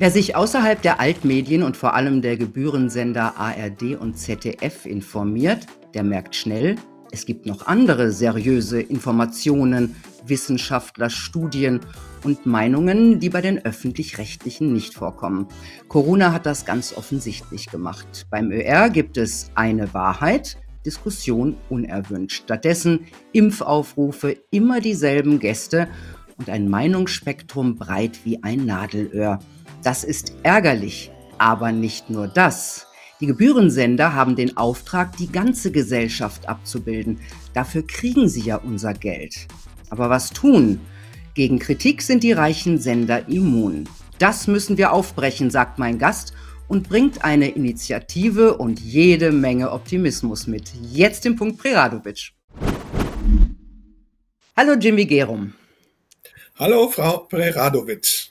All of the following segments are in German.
Wer sich außerhalb der Altmedien und vor allem der Gebührensender ARD und ZDF informiert, der merkt schnell, es gibt noch andere seriöse Informationen, Wissenschaftler, Studien und Meinungen, die bei den öffentlich-rechtlichen nicht vorkommen. Corona hat das ganz offensichtlich gemacht. Beim ÖR gibt es eine Wahrheit, Diskussion unerwünscht. Stattdessen Impfaufrufe, immer dieselben Gäste und ein Meinungsspektrum breit wie ein Nadelöhr. Das ist ärgerlich, aber nicht nur das. Die Gebührensender haben den Auftrag, die ganze Gesellschaft abzubilden. Dafür kriegen sie ja unser Geld. Aber was tun? Gegen Kritik sind die reichen Sender immun. Das müssen wir aufbrechen, sagt mein Gast und bringt eine Initiative und jede Menge Optimismus mit. Jetzt im Punkt Preradovic. Hallo Jimmy Gerum. Hallo Frau Preradovic.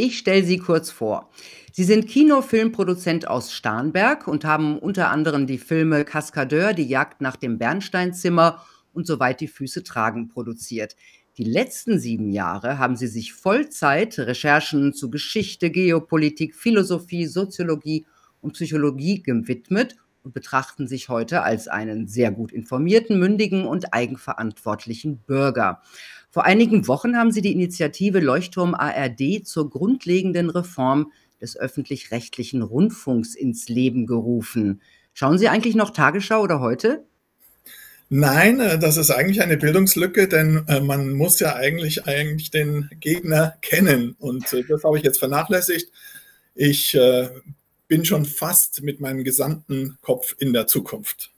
Ich stelle Sie kurz vor. Sie sind Kinofilmproduzent aus Starnberg und haben unter anderem die Filme Kaskadeur, die Jagd nach dem Bernsteinzimmer und Soweit die Füße tragen produziert. Die letzten sieben Jahre haben Sie sich Vollzeit Recherchen zu Geschichte, Geopolitik, Philosophie, Soziologie und Psychologie gewidmet und betrachten sich heute als einen sehr gut informierten, mündigen und eigenverantwortlichen Bürger. Vor einigen Wochen haben sie die Initiative Leuchtturm ARD zur grundlegenden Reform des öffentlich-rechtlichen Rundfunks ins Leben gerufen. Schauen Sie eigentlich noch Tagesschau oder heute? Nein, äh, das ist eigentlich eine Bildungslücke, denn äh, man muss ja eigentlich eigentlich den Gegner kennen und äh, das habe ich jetzt vernachlässigt. Ich bin schon fast mit meinem gesamten Kopf in der Zukunft.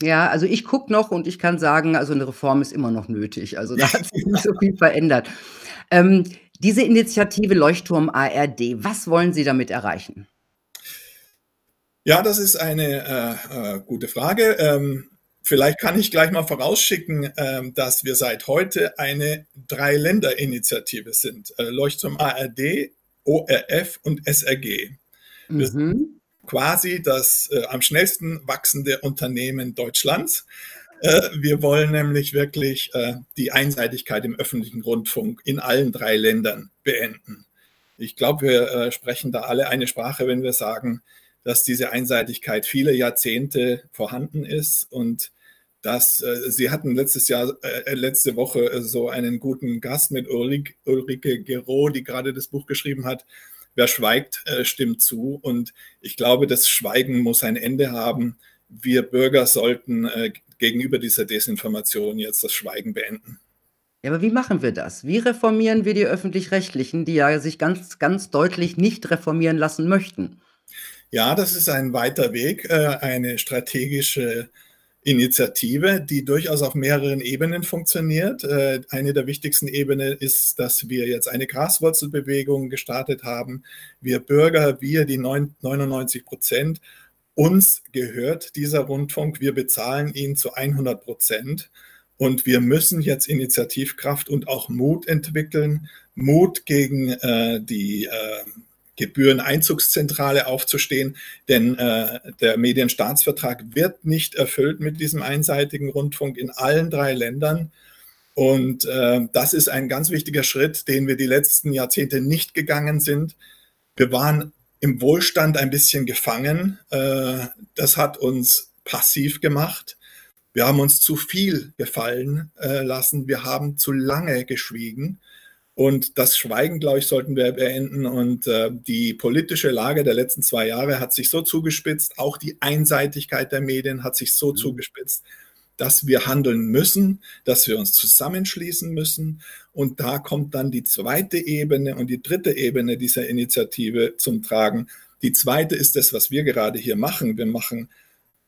Ja, also ich gucke noch und ich kann sagen, also eine Reform ist immer noch nötig. Also da hat sich nicht so viel verändert. Ähm, diese Initiative Leuchtturm ARD, was wollen Sie damit erreichen? Ja, das ist eine äh, äh, gute Frage. Ähm, vielleicht kann ich gleich mal vorausschicken, äh, dass wir seit heute eine Drei-Länder-Initiative sind. Äh, Leuchtturm ARD, ORF und SRG. Wir mhm quasi das äh, am schnellsten wachsende Unternehmen Deutschlands. Äh, wir wollen nämlich wirklich äh, die Einseitigkeit im öffentlichen Rundfunk in allen drei Ländern beenden. Ich glaube, wir äh, sprechen da alle eine Sprache, wenn wir sagen, dass diese Einseitigkeit viele Jahrzehnte vorhanden ist und dass äh, Sie hatten letztes Jahr, äh, letzte Woche so einen guten Gast mit Ulrike, Ulrike Gero, die gerade das Buch geschrieben hat, wer schweigt, äh, stimmt zu. Und ich glaube, das Schweigen muss ein Ende haben. Wir Bürger sollten äh, gegenüber dieser Desinformation jetzt das Schweigen beenden. Ja, aber wie machen wir das? Wie reformieren wir die öffentlich-rechtlichen, die ja sich ganz, ganz deutlich nicht reformieren lassen möchten? Ja, das ist ein weiter Weg, äh, eine strategische Initiative, die durchaus auf mehreren Ebenen funktioniert. Äh, eine der wichtigsten Ebenen ist, dass wir jetzt eine Graswurzelbewegung gestartet haben. Wir Bürger, wir die 99 Prozent, uns gehört dieser Rundfunk. Wir bezahlen ihn zu 100 Prozent. Und wir müssen jetzt Initiativkraft und auch Mut entwickeln. Mut gegen äh, die äh, Gebühreneinzugszentrale aufzustehen, denn äh, der Medienstaatsvertrag wird nicht erfüllt mit diesem einseitigen Rundfunk in allen drei Ländern. Und äh, das ist ein ganz wichtiger Schritt, den wir die letzten Jahrzehnte nicht gegangen sind. Wir waren im Wohlstand ein bisschen gefangen. Äh, das hat uns passiv gemacht. Wir haben uns zu viel gefallen äh, lassen. Wir haben zu lange geschwiegen. Und das Schweigen, glaube ich, sollten wir beenden. Und äh, die politische Lage der letzten zwei Jahre hat sich so zugespitzt, auch die Einseitigkeit der Medien hat sich so mhm. zugespitzt, dass wir handeln müssen, dass wir uns zusammenschließen müssen. Und da kommt dann die zweite Ebene und die dritte Ebene dieser Initiative zum Tragen. Die zweite ist das, was wir gerade hier machen. Wir machen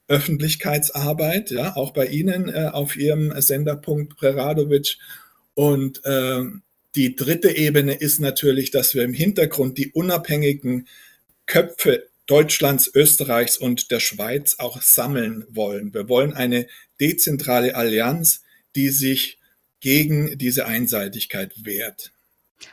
Öffentlichkeitsarbeit, ja, auch bei Ihnen äh, auf Ihrem Senderpunkt Preradovic. Und äh, die dritte Ebene ist natürlich, dass wir im Hintergrund die unabhängigen Köpfe Deutschlands, Österreichs und der Schweiz auch sammeln wollen. Wir wollen eine dezentrale Allianz, die sich gegen diese Einseitigkeit wehrt.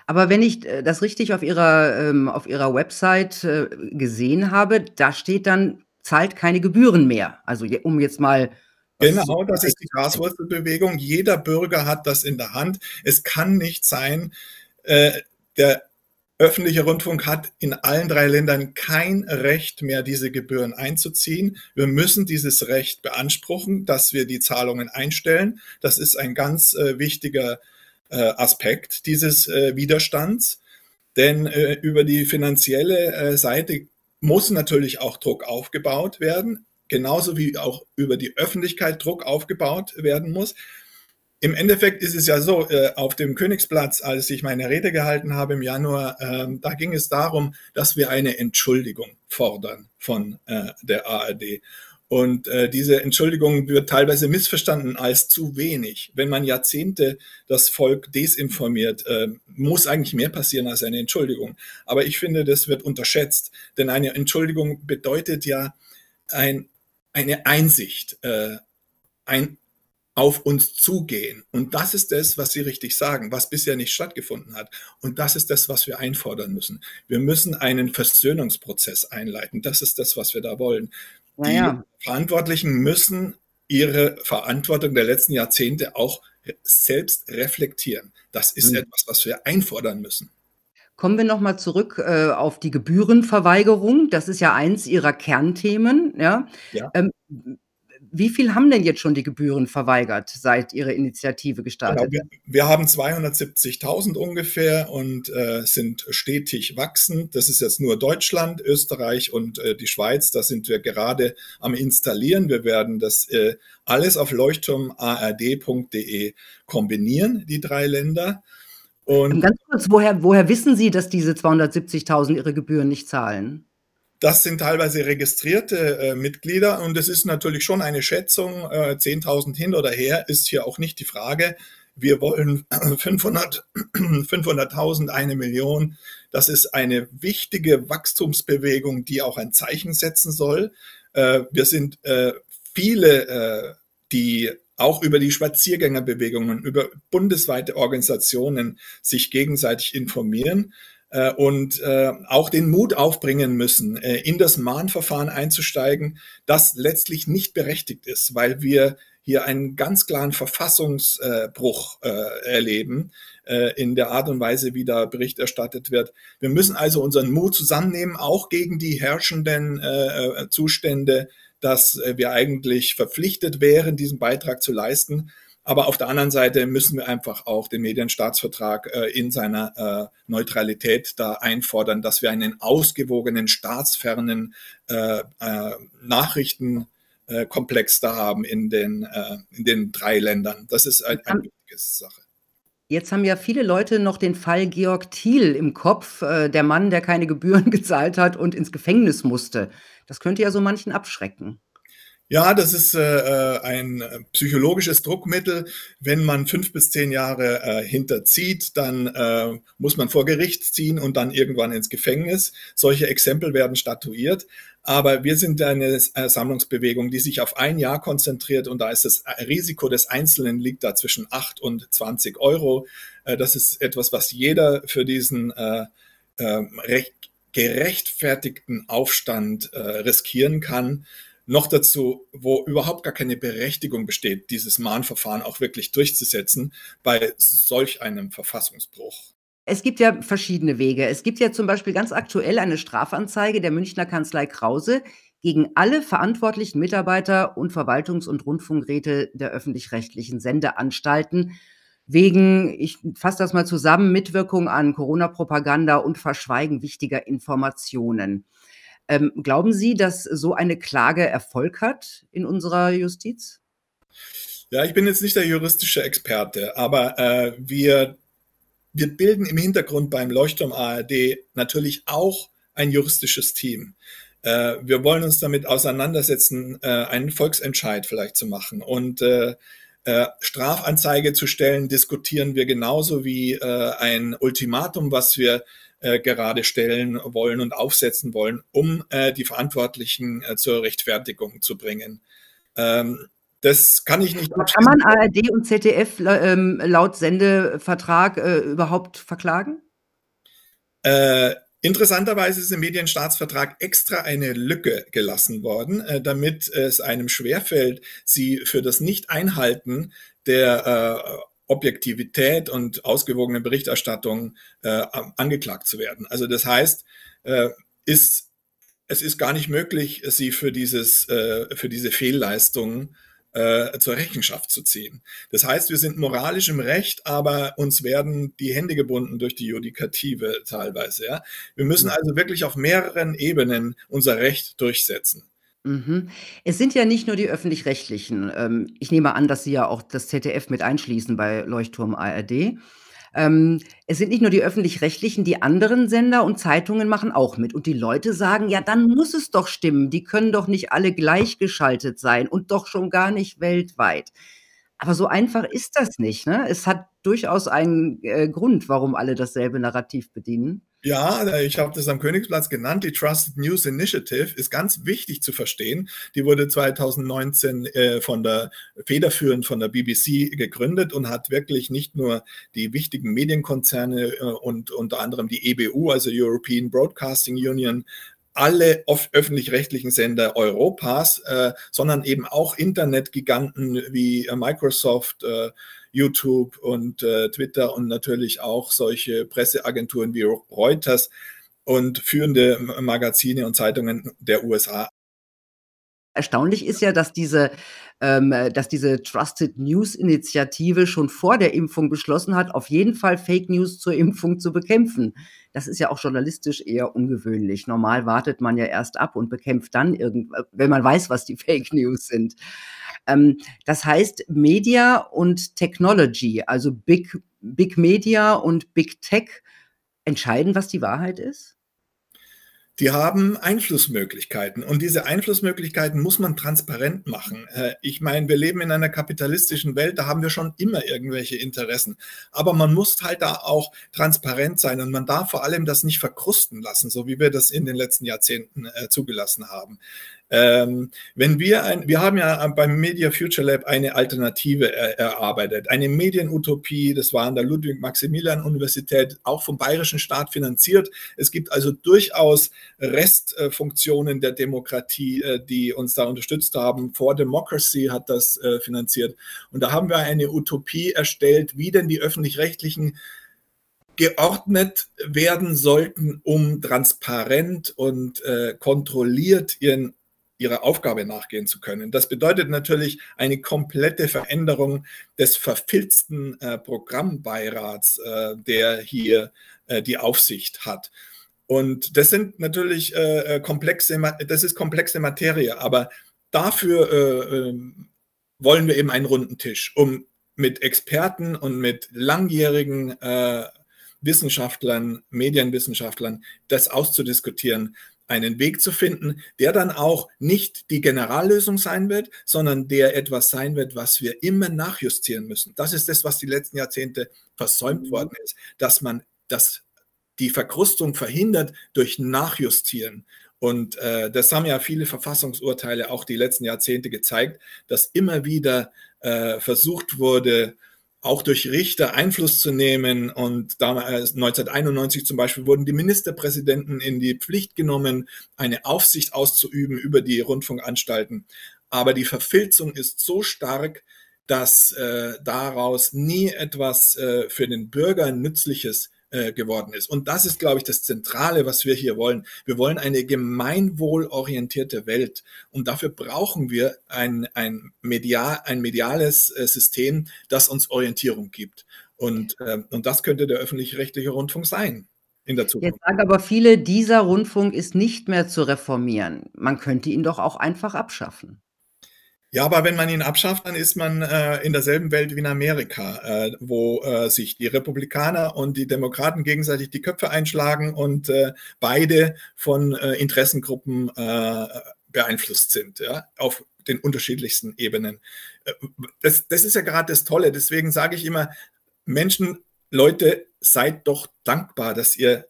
Aber wenn ich äh, das richtig auf Ihrer, ähm, auf Ihrer Website äh, gesehen habe, da steht dann, zahlt keine Gebühren mehr. Also um jetzt mal Genau, das ist die Graswurzelbewegung. Jeder Bürger hat das in der Hand. Es kann nicht sein, äh, der öffentliche Rundfunk hat in allen drei Ländern kein Recht mehr, diese Gebühren einzuziehen. Wir müssen dieses Recht beanspruchen, dass wir die Zahlungen einstellen. Das ist ein ganz äh, wichtiger äh, Aspekt dieses äh, Widerstands. Denn äh, über die finanzielle äh, Seite muss natürlich auch Druck aufgebaut werden, genauso wie auch über die Öffentlichkeit Druck aufgebaut werden muss. Im Endeffekt ist es ja so, äh, auf dem Königsplatz, als ich meine Rede gehalten habe im Januar, äh, da ging es darum, dass wir eine Entschuldigung fordern von äh, der ARD. Und äh, diese Entschuldigung wird teilweise missverstanden als zu wenig. Wenn man Jahrzehnte das Volk desinformiert, muss eigentlich mehr passieren als eine Entschuldigung. Aber ich finde, das wird unterschätzt, denn eine Entschuldigung bedeutet ja ein, eine Einsicht, äh, ein auf uns zugehen. Und das ist das, was Sie richtig sagen, was bisher nicht stattgefunden hat. Und das ist das, was wir einfordern müssen. Wir müssen einen Versöhnungsprozess einleiten. Das ist das, was wir da wollen. Naja. Die Verantwortlichen müssen ihre Verantwortung der letzten Jahrzehnte auch selbst reflektieren. Das ist mhm. etwas, was wir einfordern müssen. Kommen wir nochmal zurück äh, auf die Gebührenverweigerung. Das ist ja eins Ihrer Kernthemen. Ja. ja. Ähm, wie viel haben denn jetzt schon die Gebühren verweigert, seit Ihre Initiative gestartet genau, wir, wir, haben 270.000 ungefähr und äh, sind stetig wachsend. Das ist jetzt nur Deutschland, Österreich und äh, die Schweiz. Da sind wir gerade am installieren. Wir werden das äh, alles auf leuchtturmard.de kombinieren, die drei Länder. Und Ganz kurz, woher, woher wissen Sie, dass diese 270.000 ihre Gebühren nicht zahlen? Das sind teilweise registrierte äh, Mitglieder und es ist natürlich schon eine Schätzung, äh, 10.000 hin oder her ist hier auch nicht die Frage. Wir wollen 500, 500.000, eine Million. Das ist eine wichtige Wachstumsbewegung, die auch ein Zeichen setzen soll. Äh, wir sind äh, viele, äh, die auch über die Spaziergängerbewegungen, über bundesweite Organisationen sich gegenseitig informieren äh, und äh, auch den Mut aufbringen müssen, äh, in das Mahnverfahren einzusteigen, das letztlich nicht berechtigt ist, weil wir hier einen ganz klaren Verfassungsbruch äh, erleben äh, in der Art und Weise, wie da Bericht erstattet wird. Wir müssen also unseren Mut zusammennehmen, auch gegen die herrschenden äh, Zustände, dass wir eigentlich verpflichtet wären, diesen Beitrag zu leisten. Aber auf der anderen Seite müssen wir einfach auch den Medienstaatsvertrag äh, in seiner äh, Neutralität da einfordern, dass wir einen ausgewogenen, staatsfernen äh, äh, Nachrichtenkomplex da haben in den, äh, in den drei Ländern. Das ist ein, eine wichtige Sache. Jetzt haben ja viele Leute noch den Fall Georg Thiel im Kopf, äh, der Mann, der keine Gebühren gezahlt hat und ins Gefängnis musste. Das könnte ja so manchen abschrecken. Ja, das ist äh, äh, ein psychologisches Druckmittel. Wenn man fünf bis zehn Jahre äh, hinterzieht, dann äh, muss man vor Gericht ziehen und dann irgendwann ins Gefängnis. Solche Exempel werden statuiert. Aber wir sind eine äh, Sammlungsbewegung, die sich auf ein Jahr konzentriert und da ist das Risiko des Einzelnen liegt da zwischen acht und zwanzig Euro. Äh, das ist etwas, was jeder für diesen äh, äh, recht gerechtfertigten Aufstand äh, riskieren kann. Noch dazu, wo überhaupt gar keine Berechtigung besteht, dieses Mahnverfahren auch wirklich durchzusetzen bei solch einem Verfassungsbruch. Es gibt ja verschiedene Wege. Es gibt ja zum Beispiel ganz aktuell eine Strafanzeige der Münchner Kanzlei Krause gegen alle verantwortlichen Mitarbeiter und Verwaltungs- und Rundfunkräte der öffentlich-rechtlichen Sendeanstalten wegen, ich fasse das mal zusammen, Mitwirkung an Corona-Propaganda und Verschweigen wichtiger Informationen. Ähm, glauben Sie, dass so eine Klage Erfolg hat in unserer Justiz? Ja, ich bin jetzt nicht der juristische Experte, aber äh, wir, wir bilden im Hintergrund beim Leuchtturm ARD natürlich auch ein juristisches Team. Äh, wir wollen uns damit auseinandersetzen, äh, einen Volksentscheid vielleicht zu machen. Und äh, äh, Strafanzeige zu stellen, diskutieren wir genauso wie äh, ein Ultimatum, was wir äh, gerade stellen wollen und aufsetzen wollen, um äh, die Verantwortlichen äh, zur Rechtfertigung zu bringen. Ähm, das kann ich nicht. Kann man ARD und ZDF ähm, laut Sendevertrag äh, überhaupt verklagen? Äh, interessanterweise ist im Medienstaatsvertrag extra eine Lücke gelassen worden, äh, damit es einem schwerfällt, sie für das Nicht-Einhalten der Objektivität und ausgewogene Berichterstattung äh, angeklagt zu werden. Also das heißt, äh, ist, es ist gar nicht möglich, sie für, dieses, äh, für diese Fehlleistungen äh, zur Rechenschaft zu ziehen. Das heißt, wir sind moralisch im Recht, aber uns werden die Hände gebunden durch die Judikative teilweise. Ja? Wir müssen also wirklich auf mehreren Ebenen unser Recht durchsetzen. Mhm. Es sind ja nicht nur die öffentlich-rechtlichen. Ähm, ich nehme an, dass Sie ja auch das ZDF mit einschließen bei Leuchtturm ARD. Ähm, es sind nicht nur die öffentlich-rechtlichen, die anderen Sender und Zeitungen machen auch mit. Und die Leute sagen, ja, dann muss es doch stimmen. Die können doch nicht alle gleichgeschaltet sein und doch schon gar nicht weltweit. Aber so einfach ist das nicht. Ne? Es hat durchaus einen äh, Grund, warum alle dasselbe Narrativ bedienen. Ja, ich habe das am Königsplatz genannt. Die Trusted News Initiative ist ganz wichtig zu verstehen. Die wurde 2019 äh, von der federführend von der BBC gegründet und hat wirklich nicht nur die wichtigen Medienkonzerne äh, und unter anderem die EBU, also European Broadcasting Union, alle öffentlich-rechtlichen Sender Europas, äh, sondern eben auch Internetgiganten wie äh, Microsoft, äh, YouTube und äh, Twitter und natürlich auch solche Presseagenturen wie Reuters und führende Magazine und Zeitungen der USA. Erstaunlich ist ja, dass diese, ähm, dass diese Trusted News Initiative schon vor der Impfung beschlossen hat, auf jeden Fall Fake News zur Impfung zu bekämpfen. Das ist ja auch journalistisch eher ungewöhnlich. Normal wartet man ja erst ab und bekämpft dann irgend, wenn man weiß, was die Fake News sind. Ähm, das heißt, Media und Technology, also Big, Big Media und Big Tech, entscheiden, was die Wahrheit ist? Die haben Einflussmöglichkeiten und diese Einflussmöglichkeiten muss man transparent machen. Äh, ich meine, wir leben in einer kapitalistischen Welt, da haben wir schon immer irgendwelche Interessen, aber man muss halt da auch transparent sein und man darf vor allem das nicht verkrusten lassen, so wie wir das in den letzten Jahrzehnten äh, zugelassen haben. Ähm, wenn wir ein, wir haben ja beim Media Future Lab eine Alternative er, erarbeitet, eine Medienutopie, das war an der Ludwig-Maximilian-Universität, auch vom bayerischen Staat finanziert. Es gibt also durchaus Restfunktionen der Demokratie, äh, die uns da unterstützt haben. For Democracy hat das äh, finanziert. Und da haben wir eine Utopie erstellt, wie denn die öffentlich-rechtlichen geordnet werden sollten, um transparent und äh, kontrolliert ihren ihrer Aufgabe nachgehen zu können. Das bedeutet natürlich eine komplette Veränderung des verfilzten äh, Programmbeirats, äh, der hier äh, die Aufsicht hat. Und das sind natürlich äh, äh, komplexe, das ist komplexe Materie, aber dafür äh, ähm, wollen wir eben einen runden Tisch, um mit Experten und mit langjährigen Wissenschaftlern, Medienwissenschaftlern das auszudiskutieren, einen Weg zu finden, der dann auch nicht die Generallösung sein wird, sondern der etwas sein wird, was wir immer nachjustieren müssen. Das ist das, was die letzten Jahrzehnte versäumt mhm. worden ist, dass man das, die Verkrustung verhindert durch Nachjustieren. Und äh, das haben ja viele Verfassungsurteile auch die letzten Jahrzehnte gezeigt, dass immer wieder äh, versucht wurde, auch durch Richter Einfluss zu nehmen. Und damals 1991 zum Beispiel wurden die Ministerpräsidenten in die Pflicht genommen, eine Aufsicht auszuüben über die Rundfunkanstalten. Aber die Verfilzung ist so stark, dass äh, daraus nie etwas äh, für den Bürger Nützliches äh, geworden ist. Und das ist, glaube ich, das Zentrale, was wir hier wollen. Wir wollen eine gemeinwohlorientierte Welt. Und dafür brauchen wir ein, ein, medial, ein mediales äh, System, das uns Orientierung gibt. Und, äh, und das könnte der öffentlich-rechtliche Rundfunk sein. In der Zukunft. Jetzt sagen aber viele, dieser Rundfunk ist nicht mehr zu reformieren. Man könnte ihn doch auch einfach abschaffen. Ja, aber wenn man ihn abschafft, dann ist man äh, in derselben Welt wie in Amerika, äh, wo äh, sich die Republikaner und die Demokraten gegenseitig die Köpfe einschlagen und äh, beide von äh, Interessengruppen äh, beeinflusst sind, ja, auf den unterschiedlichsten Ebenen. Das, das ist ja gerade das Tolle. Deswegen sage ich immer, Menschen, Leute, seid doch dankbar, dass ihr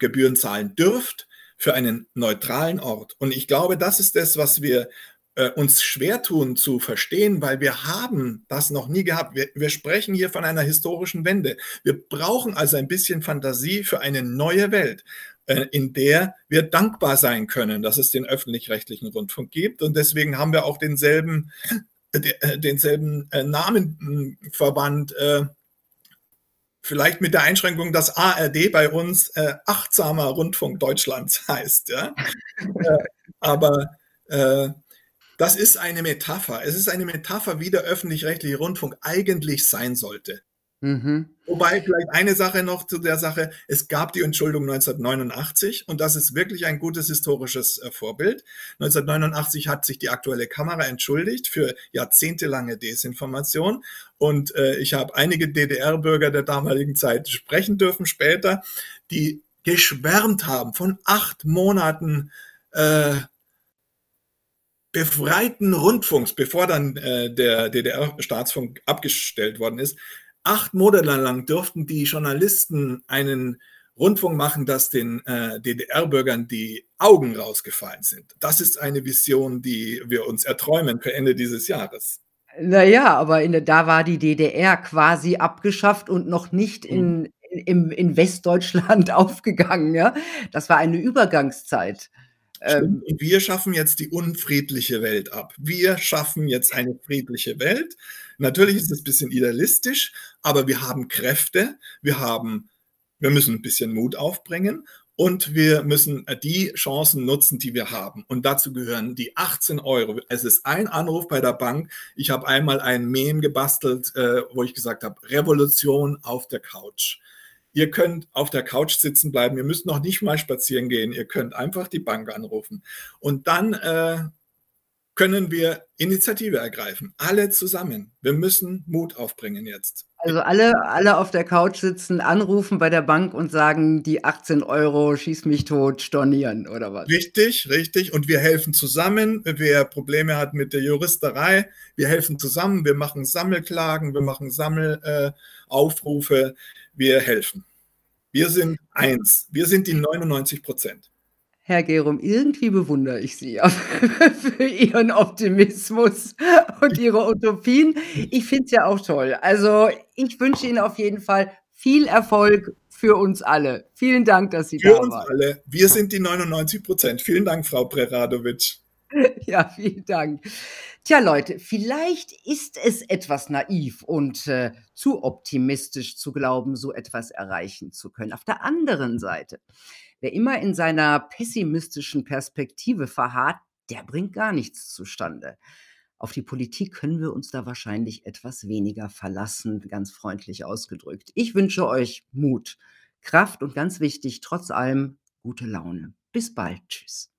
Gebühren zahlen dürft für einen neutralen Ort. Und ich glaube, das ist das, was wir äh, uns schwer tun zu verstehen, weil wir haben das noch nie gehabt. Wir, wir sprechen hier von einer historischen Wende. Wir brauchen also ein bisschen Fantasie für eine neue Welt äh, in der wir dankbar sein können, dass es den öffentlich-rechtlichen Rundfunk gibt. Und deswegen haben wir auch denselben äh, denselben äh, Namenverband, äh, vielleicht mit der Einschränkung, dass ARD bei uns achtsamer Rundfunk Deutschlands heißt. Ja? aber das ist eine Metapher. Es ist eine Metapher, wie der öffentlich-rechtliche Rundfunk eigentlich sein sollte. Mhm. Wobei vielleicht eine Sache noch zu der Sache, es gab die Entschuldung 1989 und das ist wirklich ein gutes historisches äh, Vorbild. 1989 hat sich die aktuelle Kamera entschuldigt für jahrzehntelange Desinformation und äh, ich habe einige DDR-Bürger der damaligen Zeit sprechen dürfen später, die geschwärmt haben von acht Monaten äh, befreiten Rundfunks, bevor dann äh, der DDR-Staatsfunk abgestellt worden ist, acht Monate lang durften die Journalisten einen Rundfunk machen, dass den äh, DDR-Bürgern die Augen rausgefallen sind. Das ist eine Vision, die wir uns erträumen für Ende dieses Jahres. Naja, aber in, da war die DDR quasi abgeschafft und noch nicht in, mhm. in, in Westdeutschland aufgegangen. Ja? Das war eine Übergangszeit. Ähm, und wir schaffen jetzt die unfriedliche Welt ab. Wir schaffen jetzt eine friedliche Welt. Natürlich ist es ein bisschen idealistisch, aber wir haben Kräfte, wir haben, wir müssen ein bisschen Mut aufbringen und wir müssen die Chancen nutzen, die wir haben. Und dazu gehören die 18 Euro. Es ist ein Anruf bei der Bank. Ich habe einmal ein Meme gebastelt, äh, wo ich gesagt habe, Revolution auf der Couch. Ihr könnt auf der Couch sitzen bleiben, ihr müsst noch nicht mal spazieren gehen, ihr könnt einfach die Bank anrufen. Und dann äh, können wir Initiative ergreifen, alle zusammen. Wir müssen Mut aufbringen jetzt. Also alle, alle auf der Couch sitzen, anrufen bei der Bank und sagen, die 18 Euro schieß mich tot, stornieren oder was? Richtig, richtig. Und wir helfen zusammen. Wer Probleme hat mit der Juristerei, wir helfen zusammen. Wir machen Sammelklagen, wir machen Sammelaufrufe. Äh, wir helfen. Wir sind eins. Wir sind die 99 Prozent. Herr Gerum, irgendwie bewundere ich Sie für Ihren Optimismus und Ihre Utopien. Ich finde es ja auch toll. Also ich wünsche Ihnen auf jeden Fall viel Erfolg für uns alle. Vielen Dank, dass Sie für da waren. Für uns alle. Wir sind die 99 Prozent. Vielen Dank, Frau Preradovic. Ja, vielen Dank. Tja, Leute, vielleicht ist es etwas naiv und äh, zu optimistisch zu glauben, so etwas erreichen zu können. Auf der anderen Seite, wer immer in seiner pessimistischen Perspektive verharrt, der bringt gar nichts zustande. Auf die Politik können wir uns da wahrscheinlich etwas weniger verlassen, ganz freundlich ausgedrückt. Ich wünsche euch Mut, Kraft und ganz wichtig, trotz allem gute Laune. Bis bald. Tschüss.